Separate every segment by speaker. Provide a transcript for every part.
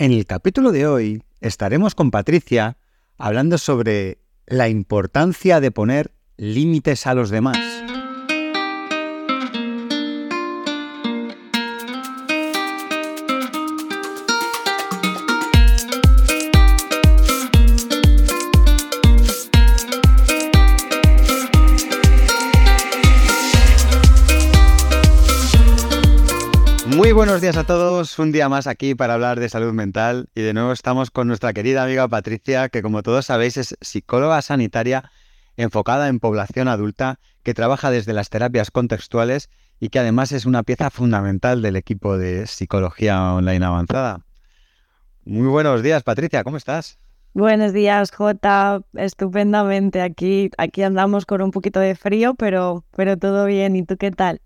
Speaker 1: En el capítulo de hoy estaremos con Patricia hablando sobre la importancia de poner límites a los demás. Muy buenos días a todos, un día más aquí para hablar de salud mental y de nuevo estamos con nuestra querida amiga Patricia, que como todos sabéis es psicóloga sanitaria enfocada en población adulta, que trabaja desde las terapias contextuales y que además es una pieza fundamental del equipo de psicología online avanzada. Muy buenos días Patricia, ¿cómo estás?
Speaker 2: Buenos días, Jota. Estupendamente. Aquí, aquí andamos con un poquito de frío, pero, pero todo bien. ¿Y tú qué tal?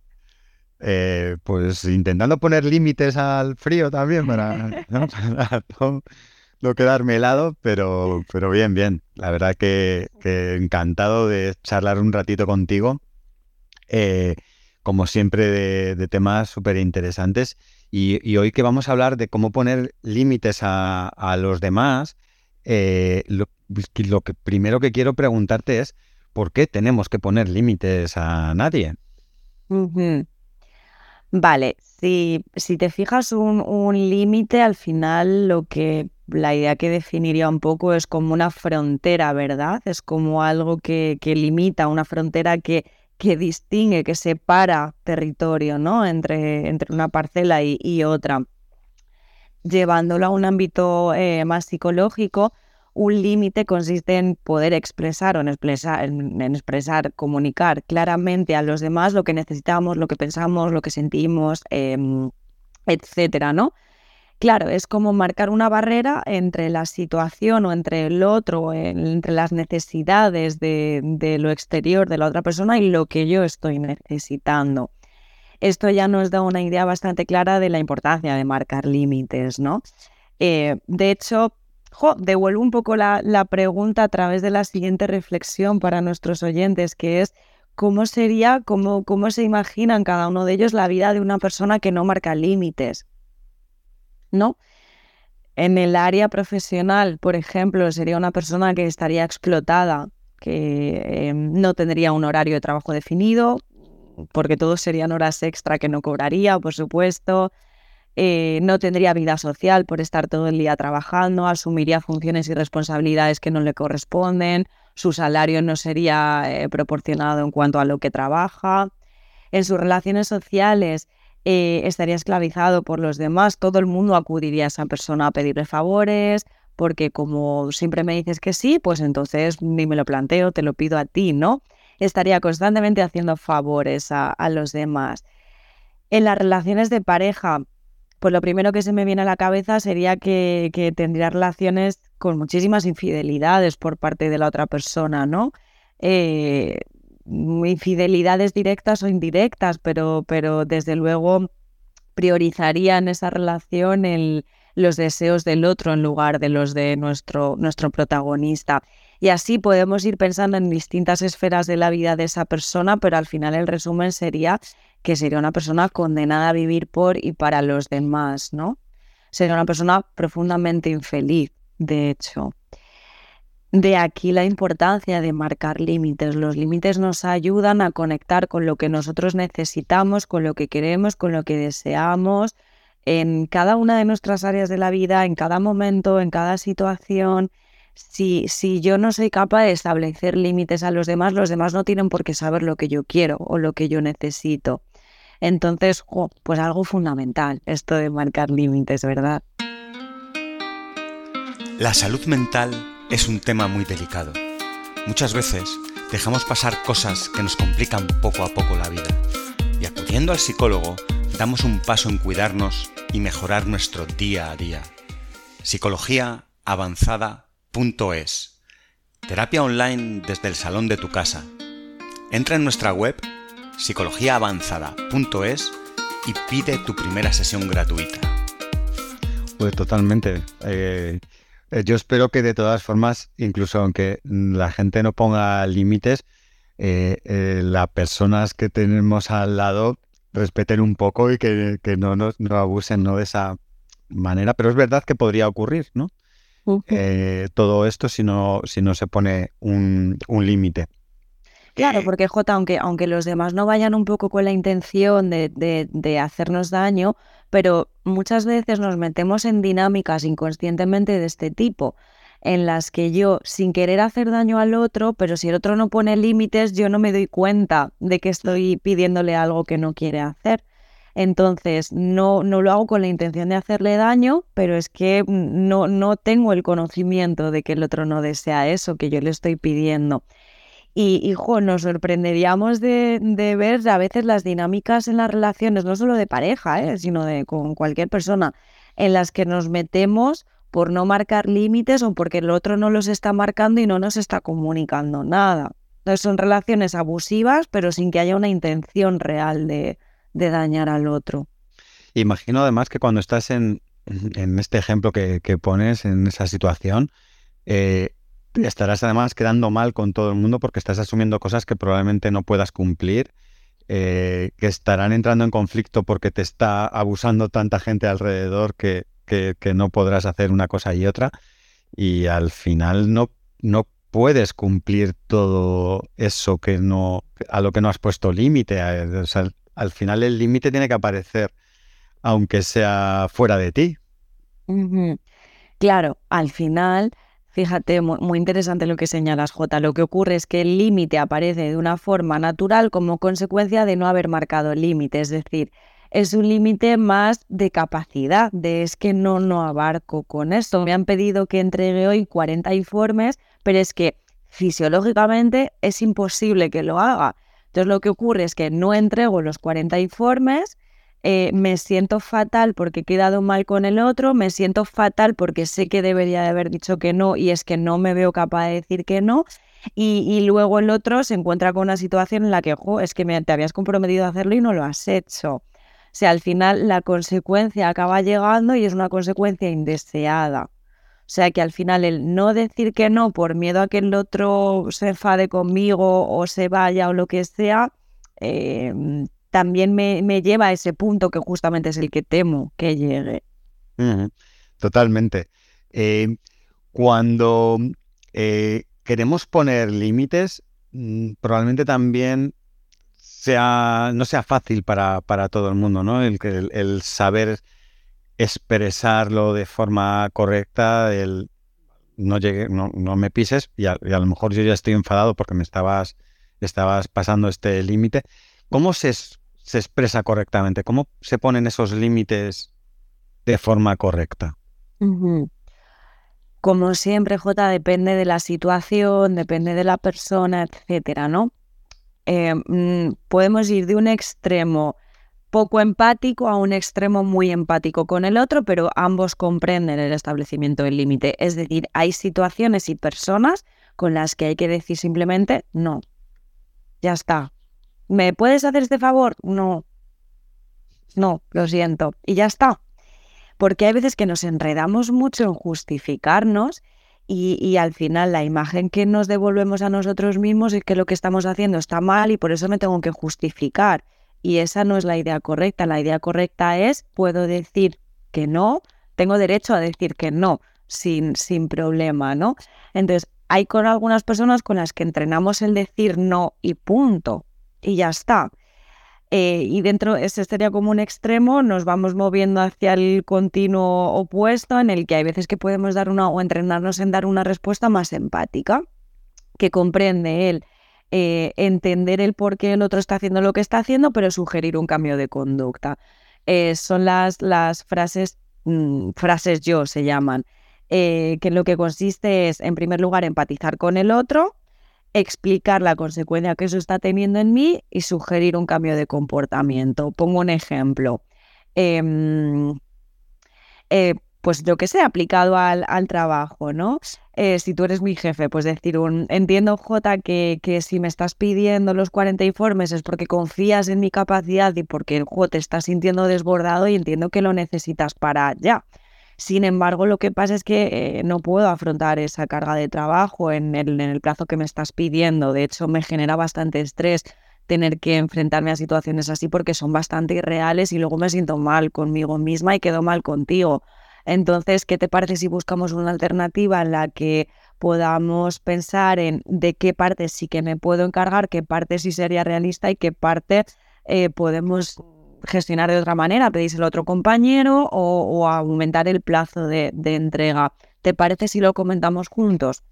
Speaker 1: Eh, pues intentando poner límites al frío también para, ¿no? quedarme helado, pero, pero bien, bien. La verdad que, encantado de charlar un ratito contigo, eh, como siempre de, temas súper interesantes. Y, hoy que vamos a hablar de cómo poner límites a, los demás, eh, lo, lo que primero que quiero preguntarte es, ¿por qué tenemos que poner límites a nadie?
Speaker 2: Vale, si, si te fijas un, un límite, al final lo que la idea que definiría un poco es como una frontera, ¿verdad? Es como algo que, que limita, una frontera que, que distingue, que separa territorio, ¿no? Entre, entre una parcela y, y otra. Llevándolo a un ámbito eh, más psicológico, un límite consiste en poder expresar o en expresar, en, expresar, comunicar claramente a los demás lo que necesitamos, lo que pensamos, lo que sentimos, em, etcétera, ¿no? Claro, es como marcar una barrera entre la situación o entre el otro, entre las necesidades de, de lo exterior de la otra persona y lo que yo estoy necesitando. Esto ya nos da una idea bastante clara de la importancia de marcar límites, ¿no? Eh, de hecho, devuelvo un poco la, pregunta a través de la siguiente reflexión para nuestros oyentes, que es cómo sería, cómo, cómo se imaginan cada uno de ellos la vida de una persona que no marca límites. ¿No? En el área profesional, por ejemplo, sería una persona que estaría explotada, que em, no tendría un horario de trabajo definido, porque todos serían horas extra que no cobraría, por supuesto. Eh, no tendría vida social por estar todo el día trabajando, asumiría funciones y responsabilidades que no le corresponden, su salario no sería eh, proporcionado en cuanto a lo que trabaja, en sus relaciones sociales eh, estaría esclavizado por los demás, todo el mundo acudiría a esa persona a pedirle favores, porque como siempre me dices que sí, pues entonces ni me lo planteo, te lo pido a ti, ¿no? Estaría constantemente haciendo favores a los demás. En las relaciones de pareja, pues lo primero que se me viene a la cabeza sería que, tendría relaciones con muchísimas infidelidades por parte de la otra persona, ¿no? Eh, infidelidades directas o indirectas, pero, pero desde luego priorizaría en esa relación los deseos del otro en lugar de los de nuestro, nuestro protagonista. Y así podemos ir pensando en distintas esferas de la vida de esa persona, pero al final el resumen sería que sería una persona condenada a vivir por y para los demás, ¿no? Sería una persona profundamente infeliz, de hecho. De aquí la importancia de marcar límites. Los límites nos ayudan a conectar con lo que nosotros necesitamos, con lo que queremos, con lo que deseamos, en cada una de nuestras áreas de la vida, en cada momento, en cada situación. Si, si yo no soy capaz de establecer límites a los demás, los demás no tienen por qué saber lo que yo quiero o lo que yo necesito. Entonces, pues algo fundamental, esto de marcar límites, ¿verdad?
Speaker 3: La salud mental es un tema muy delicado. Muchas veces dejamos pasar cosas que nos complican poco a poco la vida. Y acudiendo al psicólogo, damos un paso en cuidarnos y mejorar nuestro día a día. Psicologiaavanzada.es Terapia online desde el salón de tu casa. Entra en nuestra web psicologiaavanzada.es y pide tu primera sesión gratuita.
Speaker 1: Pues totalmente. Eh, eh, yo espero que de todas formas, incluso aunque la gente no ponga límites, eh, las personas que tenemos al lado respeten un poco y que, no, nos, no abusen ¿no? De, esa, manera, pero es verdad que podría ocurrir, ¿no? Eh, todo esto si no, si no se pone un, límite.
Speaker 2: Claro, porque J, aunque, aunque los demás no vayan un poco con la intención de, de, hacernos daño, pero muchas veces nos metemos en dinámicas inconscientemente de este tipo, en las que yo, sin querer hacer daño al otro, pero si el otro no pone límites, yo no me doy cuenta de que estoy pidiéndole algo que no quiere hacer. Entonces, no, no lo hago con la intención de hacerle daño, pero es que no, no tengo el conocimiento de que el otro no desea eso que yo le estoy pidiendo. Y, hijo, nos sorprenderíamos de, de, ver a veces las dinámicas en las relaciones, no solo de pareja, ¿eh? sino de con cualquier persona, en las que nos metemos por no marcar límites o porque el otro no los está marcando y no nos está comunicando nada. Entonces son relaciones abusivas, pero sin que haya una intención real de, de dañar al otro.
Speaker 1: Imagino además que cuando estás en, en este ejemplo que, pones, en esa situación, eh, estarás además quedando mal con todo el mundo porque estás asumiendo cosas que probablemente no puedas cumplir, eh, que estarán entrando en conflicto porque te está abusando tanta gente alrededor que, que, no podrás hacer una cosa y otra. Y al final no, no puedes cumplir todo eso que no, a lo que no has puesto límite. Sea, al final el límite tiene que aparecer, aunque sea fuera de ti.
Speaker 2: Claro, al final, fíjate, muy, interesante lo que señalas, J. Lo que ocurre es que el límite aparece de una forma natural como consecuencia de no haber marcado límite. Es decir, es un límite más de capacidad, de es que no, no abarco con esto. Me han pedido que entregue hoy 40 informes, pero es que fisiológicamente es imposible que lo haga. Entonces lo que ocurre es que no entrego los 40 informes, eh, me siento fatal porque he quedado mal con el otro, me siento fatal porque sé que debería de haber dicho que no y es que no me veo capaz de decir que no. Y, luego el otro se encuentra con una situación en la que, es que me, te habías comprometido a hacerlo y no lo has hecho. O sea, al final la consecuencia acaba llegando y es una consecuencia indeseada. O sea que al final el no decir que no por miedo a que el otro se enfade conmigo o se vaya o lo que sea, em, también me, lleva a ese punto que justamente es el que temo que llegue.
Speaker 1: Totalmente. Eh, cuando eh, queremos poner límites, mm, probablemente también sea, no sea fácil para, para todo el mundo, ¿no? El, el, saber expresarlo de forma correcta, el no llegue, no, no me pises, y a, lo mejor yo ya estoy enfadado porque me estabas, estabas pasando este límite. ¿Cómo se, se expresa correctamente? ¿Cómo se ponen esos límites de forma correcta?
Speaker 2: Como siempre, J, depende de la situación, depende de la persona, etcétera, ¿no? Eh, mm, podemos ir de un extremo poco empático a un extremo muy empático con el otro, pero ambos comprenden el establecimiento del límite. Es decir, hay situaciones y personas con las que hay que decir simplemente no. Ya está. ¿Me puedes hacer este favor? No. No, lo siento. Y ya está. Porque hay veces que nos enredamos mucho en justificarnos y, y, al final la imagen que nos devolvemos a nosotros mismos es que lo que estamos haciendo está mal y por eso me tengo que justificar. Y esa no es la idea correcta. La idea correcta es, puedo decir que no, tengo derecho a decir que no, sin, sin problema, ¿no? Entonces, hay con algunas personas con las que entrenamos el decir no y punto, y ya está. Eh, y dentro, ese sería como un extremo, nos vamos moviendo hacia el continuo opuesto, en el que hay veces que podemos dar una, o entrenarnos en dar una respuesta más empática, que comprende él eh, entender el por qué el otro está haciendo lo que está haciendo, pero sugerir un cambio de conducta. Eh, son las, las frases, mm, frases yo se llaman, eh, que lo que consiste es, en primer lugar, empatizar con el otro, explicar la consecuencia que eso está teniendo en mí y sugerir un cambio de comportamiento. Pongo un ejemplo. Em, pues yo que sé, aplicado al, al trabajo, ¿no? Eh, si tú eres mi jefe, pues decir un, entiendo J que, que, si me estás pidiendo los 40 informes es porque confías en mi capacidad y porque el te está sintiendo desbordado y entiendo que lo necesitas para ya. Sin embargo, lo que pasa es que eh, no puedo afrontar esa carga de trabajo en el, en el plazo que me estás pidiendo. De hecho, me genera bastante estrés tener que enfrentarme a situaciones así porque son bastante irreales y luego me siento mal conmigo misma y quedo mal contigo. Entonces, ¿qué te parece si buscamos una alternativa en la que podamos pensar en de qué parte sí que me puedo encargar, qué parte sí sería realista y qué parte eh, podemos gestionar de otra manera, pedírselo a otro compañero o, aumentar el plazo de, entrega. ¿Te parece si lo comentamos juntos?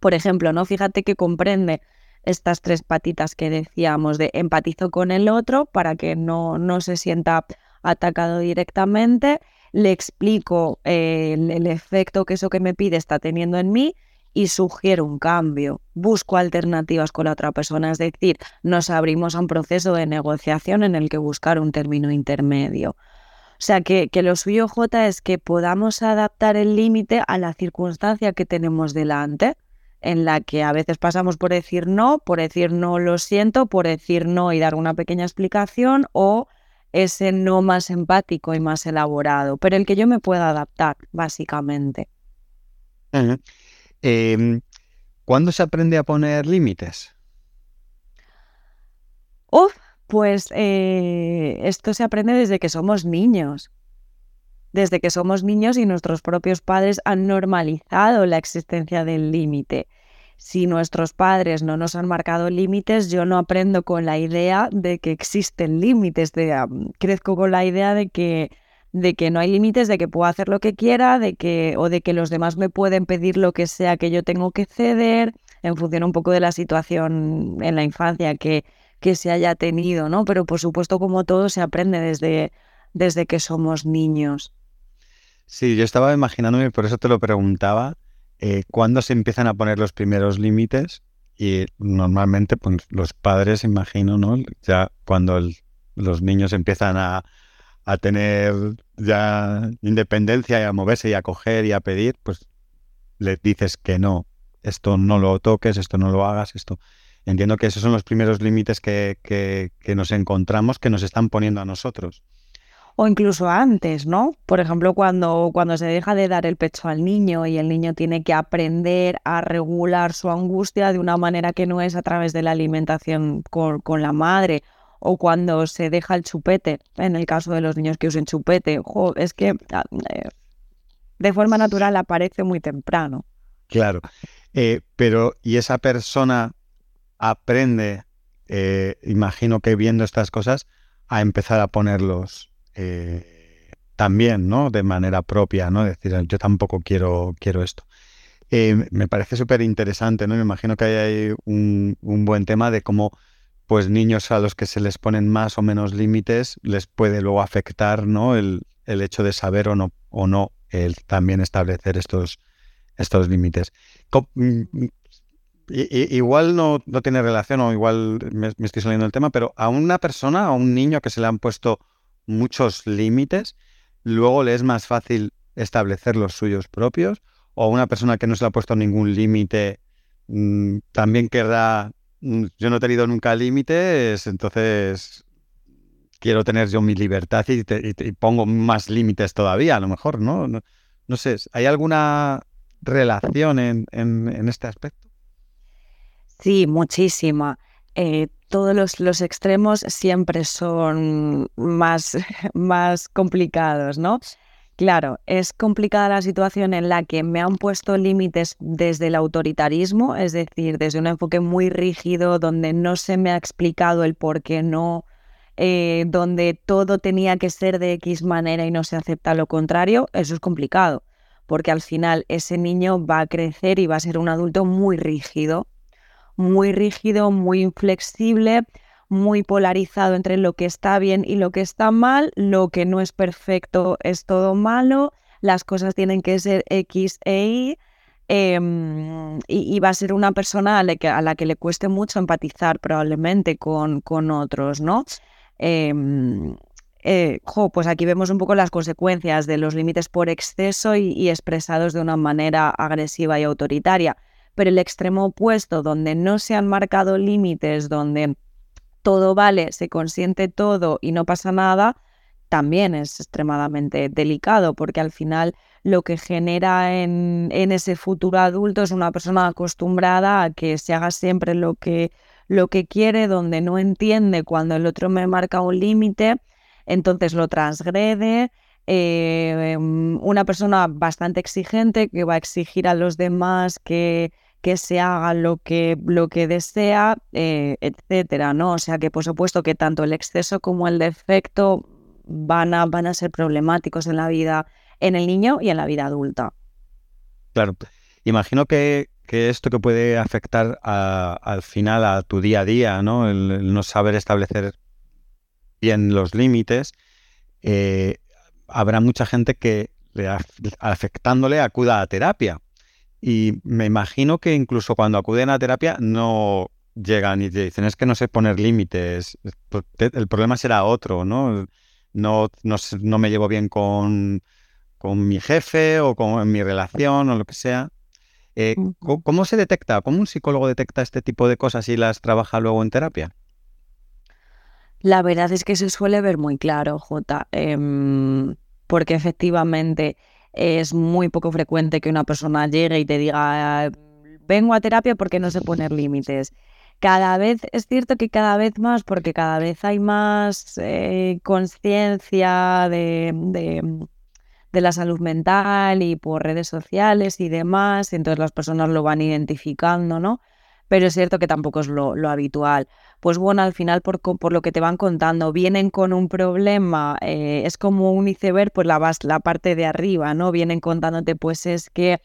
Speaker 2: Por ejemplo, ¿no? Fíjate que comprende estas tres patitas que decíamos de empatizo con el otro para que no, no se sienta atacado directamente, le explico eh, el, efecto que eso que me pide está teniendo en mí y sugiero un cambio, busco alternativas con la otra persona, es decir, nos abrimos a un proceso de negociación en el que buscar un término intermedio. O sea, que, que lo suyo, J, es que podamos adaptar el límite a la circunstancia que tenemos delante en la que a veces pasamos por decir no, por decir no lo siento, por decir no y dar una pequeña explicación o ese no más empático y más elaborado, pero el que yo me pueda adaptar, básicamente.
Speaker 1: Em, ¿Cuándo se aprende a poner límites?
Speaker 2: Uf, pues eh, esto se aprende desde que somos niños desde que somos niños y nuestros propios padres han normalizado la existencia del límite. Si nuestros padres no nos han marcado límites, yo no aprendo con la idea de que existen límites, crezco con la idea de que, de que no hay límites, de que puedo hacer lo que quiera, de que, o de que los demás me pueden pedir lo que sea que yo tengo que ceder, en función un poco de la situación en la infancia que, que se haya tenido, ¿no? Pero por supuesto, como todo, se aprende desde, desde que somos niños.
Speaker 1: Sí, yo estaba imaginándome, por eso te lo preguntaba, eh, ¿cuándo se empiezan a poner los primeros límites? Y normalmente, pues los padres, imagino, ¿no? Ya cuando los niños empiezan a, a tener ya independencia y a moverse y a coger y a pedir, pues les dices que no, esto no lo toques, esto no lo hagas, esto. Entiendo que esos son los primeros límites que, que, que nos encontramos, que nos están poniendo a nosotros
Speaker 2: o incluso antes, ¿no? Por ejemplo, cuando, cuando se deja de dar el pecho al niño y el niño tiene que aprender a regular su angustia de una manera que no es a través de la alimentación con, la madre, o cuando se deja el chupete, en el caso de los niños que usen chupete, es que ah, eh, de forma natural aparece muy temprano.
Speaker 1: Claro, eh, pero ¿y esa persona aprende, eh, imagino que viendo estas cosas, a empezar a ponerlos también, ¿no? De manera propia, ¿no? Decir, yo tampoco quiero, quiero esto. Me parece súper interesante, ¿no? Me imagino que hay un, buen tema de cómo pues niños a los que se les ponen más o menos límites les puede luego afectar, ¿no? El, hecho de saber o no, o no el también establecer estos, estos límites. Mm, mm, igual no, no, tiene relación o igual me, estoy saliendo del tema, pero a una persona, a un niño que se le han puesto muchos límites, luego le es más fácil establecer los suyos propios, o una persona que no se le ha puesto ningún límite mm, también querrá, yo no he tenido nunca límites, entonces quiero tener yo mi libertad y, pongo más límites todavía, a lo mejor, ¿no? No, sé, ¿hay alguna relación en, en, este aspecto?
Speaker 2: Sí, muchísima. Eh, todos los, extremos siempre son más, más complicados, ¿no? Claro, es complicada la situación en la que me han puesto límites desde el autoritarismo, es decir, desde un enfoque muy rígido donde no se me ha explicado el por qué no, eh, donde todo tenía que ser de X manera y no se acepta lo contrario, eso es complicado, porque al final ese niño va a crecer y va a ser un adulto muy rígido muy rígido, muy inflexible, muy polarizado entre lo que está bien y lo que está mal, lo que no es perfecto es todo malo, las cosas tienen que ser X e Y. Em, y, va a ser una persona a la, que, a la que le cueste mucho empatizar probablemente con, con otros, ¿no? Em, eh, pues aquí vemos un poco las consecuencias de los límites por exceso y expresados de una manera agresiva y autoritaria pero el extremo opuesto, donde no se han marcado límites, donde todo vale, se consiente todo y no pasa nada, también es extremadamente delicado, porque al final lo que genera en, ese futuro adulto es una persona acostumbrada a que se haga siempre lo que, lo que quiere, donde no entiende cuando el otro me marca un límite, entonces lo transgrede, eh, una persona bastante exigente que va a exigir a los demás que, que se haga lo que, lo que desea, eh, etcétera, ¿no? O sea que por supuesto que tanto el exceso como el defecto van a, van a ser problemáticos en la vida, en el niño y en la vida adulta.
Speaker 1: Claro, imagino que, esto que puede afectar al final a tu día a día, ¿no? El, no saber establecer bien los límites, eh, habrá mucha gente que afectándole acuda a terapia y me imagino que incluso cuando acuden a terapia no llegan y te dicen, es que no sé poner límites, el problema será otro, ¿no? No, no, me llevo bien con, con, mi jefe o con mi relación o lo que sea. Eh, ¿cómo, se detecta? ¿Cómo un psicólogo detecta este tipo de cosas y las trabaja luego en terapia?
Speaker 2: La verdad es que se suele ver muy claro, Jota, em, porque efectivamente es muy poco frecuente que una persona llegue y te diga, vengo a terapia porque no sé poner límites. Cada vez, es cierto que cada vez más, porque cada vez hay más eh, conciencia de, de, la salud mental y por redes sociales y demás, entonces las personas lo van identificando, ¿no? Pero es cierto que tampoco es lo, habitual pues bueno, al final por, por, lo que te van contando, vienen con un problema, eh, es como un iceberg, pues la, la parte de arriba, ¿no? Vienen contándote, pues es que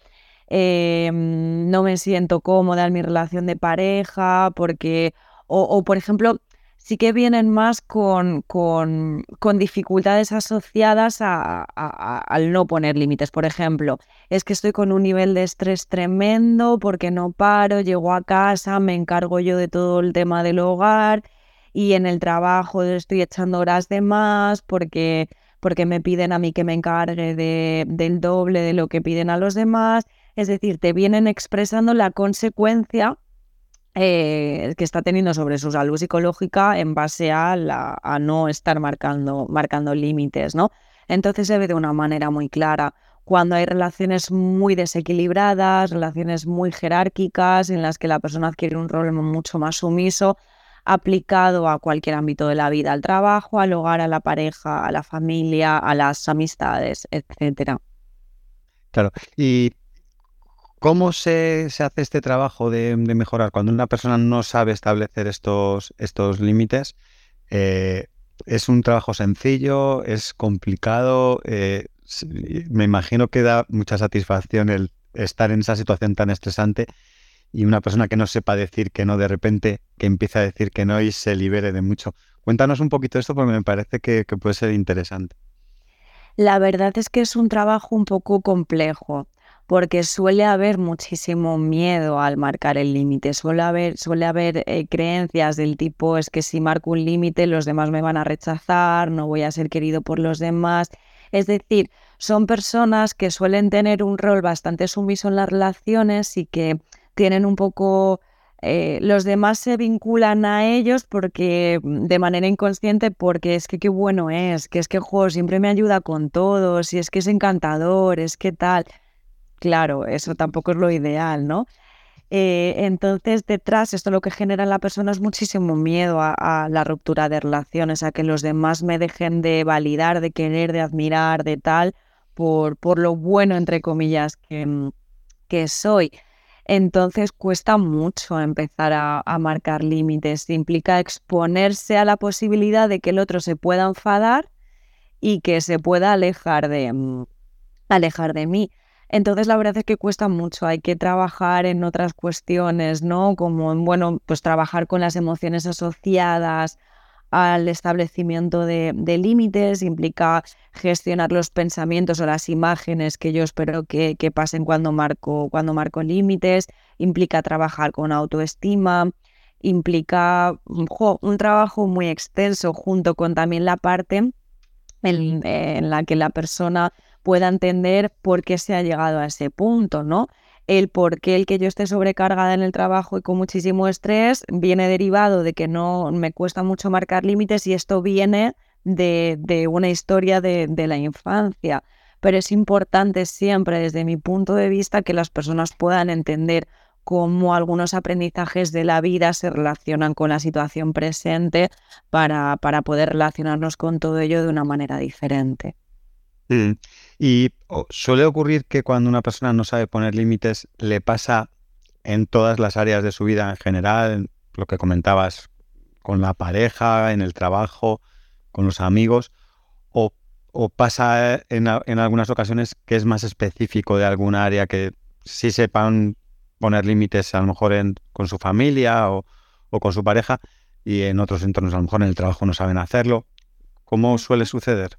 Speaker 2: em, no me siento cómoda en mi relación de pareja, porque, o por ejemplo, sí que vienen más con, con, dificultades asociadas al no poner límites. Por ejemplo, es que estoy con un nivel de estrés tremendo porque no paro, llego a casa, me encargo yo de todo el tema del hogar y en el trabajo estoy echando horas de más porque, porque me piden a mí que me encargue de, del doble de lo que piden a los demás. Es decir, te vienen expresando la consecuencia eh, que está teniendo sobre su salud psicológica en base a, la, a no estar marcando, marcando límites, ¿no? Entonces se ve de una manera muy clara cuando hay relaciones muy desequilibradas, relaciones muy jerárquicas en las que la persona adquiere un rol mucho más sumiso aplicado a cualquier ámbito de la vida, al trabajo, al hogar, a la pareja, a la familia, a las amistades, etcétera.
Speaker 1: Claro, y ¿Cómo se, hace este trabajo de, mejorar cuando una persona no sabe establecer estos, estos límites? Eh, ¿Es un trabajo sencillo? ¿Es complicado? Eh, me imagino que da mucha satisfacción el estar en esa situación tan estresante y una persona que no sepa decir que no, de repente que empieza a decir que no y se libere de mucho. Cuéntanos un poquito esto porque me parece que puede ser interesante.
Speaker 2: La verdad es que es un trabajo un poco complejo porque suele haber muchísimo miedo al marcar el límite, suele haber, suele haber eh, creencias del tipo es que si marco un límite los demás me van a rechazar, no voy a ser querido por los demás. Es decir, son personas que suelen tener un rol bastante sumiso en las relaciones y que tienen un poco... Eh, los demás se vinculan a ellos porque de manera inconsciente porque es que qué bueno es, que es que juego siempre me ayuda con todos y es que es encantador, es que tal. Claro, eso tampoco es lo ideal, ¿no? Eh, entonces, detrás, esto lo que genera en la persona es muchísimo miedo a, la ruptura de relaciones, a que los demás me dejen de validar, de querer, de admirar, de tal, por, por lo bueno, entre comillas, que, mm, que soy. Entonces cuesta mucho empezar a, a, marcar límites. Implica exponerse a la posibilidad de que el otro se pueda enfadar y que se pueda alejar de, mm, alejar de mí. Entonces la verdad es que cuesta mucho, hay que trabajar en otras cuestiones, ¿no? Como, bueno, pues trabajar con las emociones asociadas al establecimiento de, límites, implica gestionar los pensamientos o las imágenes que yo espero que, pasen cuando marco, cuando marco límites, implica trabajar con autoestima, implica un trabajo muy extenso junto con también la parte en la que la persona pueda entender por qué se ha llegado a ese punto, ¿no? El por qué el que yo esté sobrecargada en el trabajo y con muchísimo estrés viene derivado de que no me cuesta mucho marcar límites y esto viene de, una historia de, de la infancia. Pero es importante siempre, desde mi punto de vista, que las personas puedan entender cómo algunos aprendizajes de la vida se relacionan con la situación presente para, para poder relacionarnos con todo ello de una manera diferente.
Speaker 1: Mm. Y suele ocurrir que cuando una persona no sabe poner límites, le pasa en todas las áreas de su vida en general, lo que comentabas con la pareja, en el trabajo, con los amigos, o, pasa en, algunas ocasiones que es más específico de alguna área que sí sepan poner límites a lo mejor con su familia o, o con su pareja y en otros entornos a lo mejor en el trabajo no saben hacerlo. ¿Cómo suele suceder?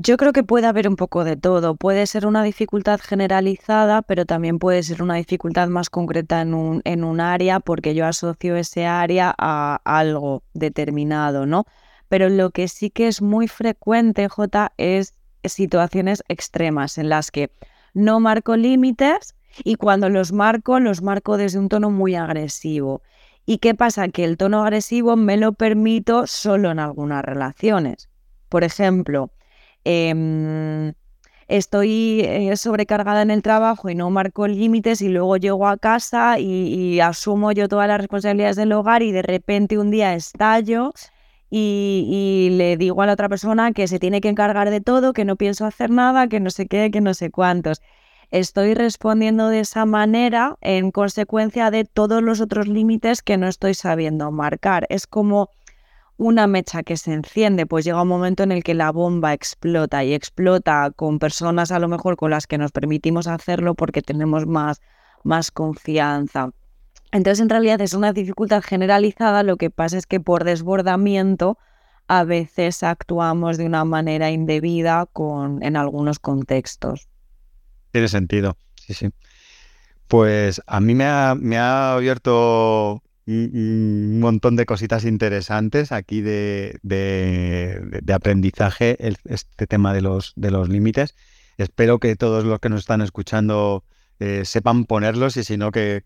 Speaker 2: Yo creo que puede haber un poco de todo. Puede ser una dificultad generalizada, pero también puede ser una dificultad más concreta en un, en un área, porque yo asocio ese área a algo determinado, ¿no? Pero lo que sí que es muy frecuente, J, es situaciones extremas en las que no marco límites y cuando los marco, los marco desde un tono muy agresivo. ¿Y qué pasa? Que el tono agresivo me lo permito solo en algunas relaciones. Por ejemplo, Em, estoy eh, sobrecargada en el trabajo y no marco límites y luego llego a casa y, asumo yo todas las responsabilidades del hogar y de repente un día estallo y, le digo a la otra persona que se tiene que encargar de todo, que no pienso hacer nada, que no sé qué, que no sé cuántos. Estoy respondiendo de esa manera en consecuencia de todos los otros límites que no estoy sabiendo marcar. Es como una mecha que se enciende, pues llega un momento en el que la bomba explota y explota con personas a lo mejor con las que nos permitimos hacerlo porque tenemos más, más confianza. Entonces, en realidad es una dificultad generalizada, lo que pasa es que por desbordamiento a veces actuamos de una manera indebida con, en algunos contextos.
Speaker 1: Tiene sentido, sí, sí. Pues a mí me ha, me ha abierto un montón de cositas interesantes aquí de, aprendizaje, este tema de los, de los límites. Espero que todos los que nos están escuchando eh, sepan ponerlos y si no, que,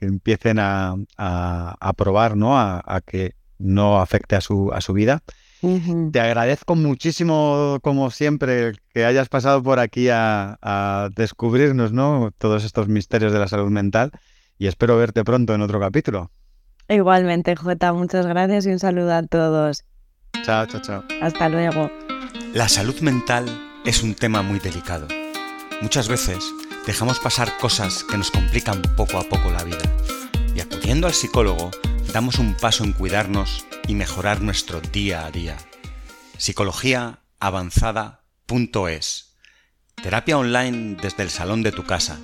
Speaker 1: empiecen a, probar, ¿no? A, que no afecte a su, a su vida. Te agradezco muchísimo, como siempre, que hayas pasado por aquí a, a descubrirnos, ¿no? Todos estos misterios de la salud mental y espero verte pronto en otro capítulo.
Speaker 2: Igualmente, Jota, muchas gracias y un saludo a todos.
Speaker 1: Chao, chao, chao.
Speaker 2: Hasta luego.
Speaker 3: La salud mental es un tema muy delicado. Muchas veces dejamos pasar cosas que nos complican poco a poco la vida. Y acudiendo al psicólogo, damos un paso en cuidarnos y mejorar nuestro día a día. Psicologiaavanzada.es Terapia online desde el salón de tu casa.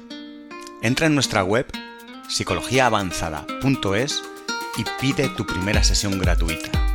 Speaker 3: Entra en nuestra web psicologiaavanzada.es y pide tu primera sesión gratuita.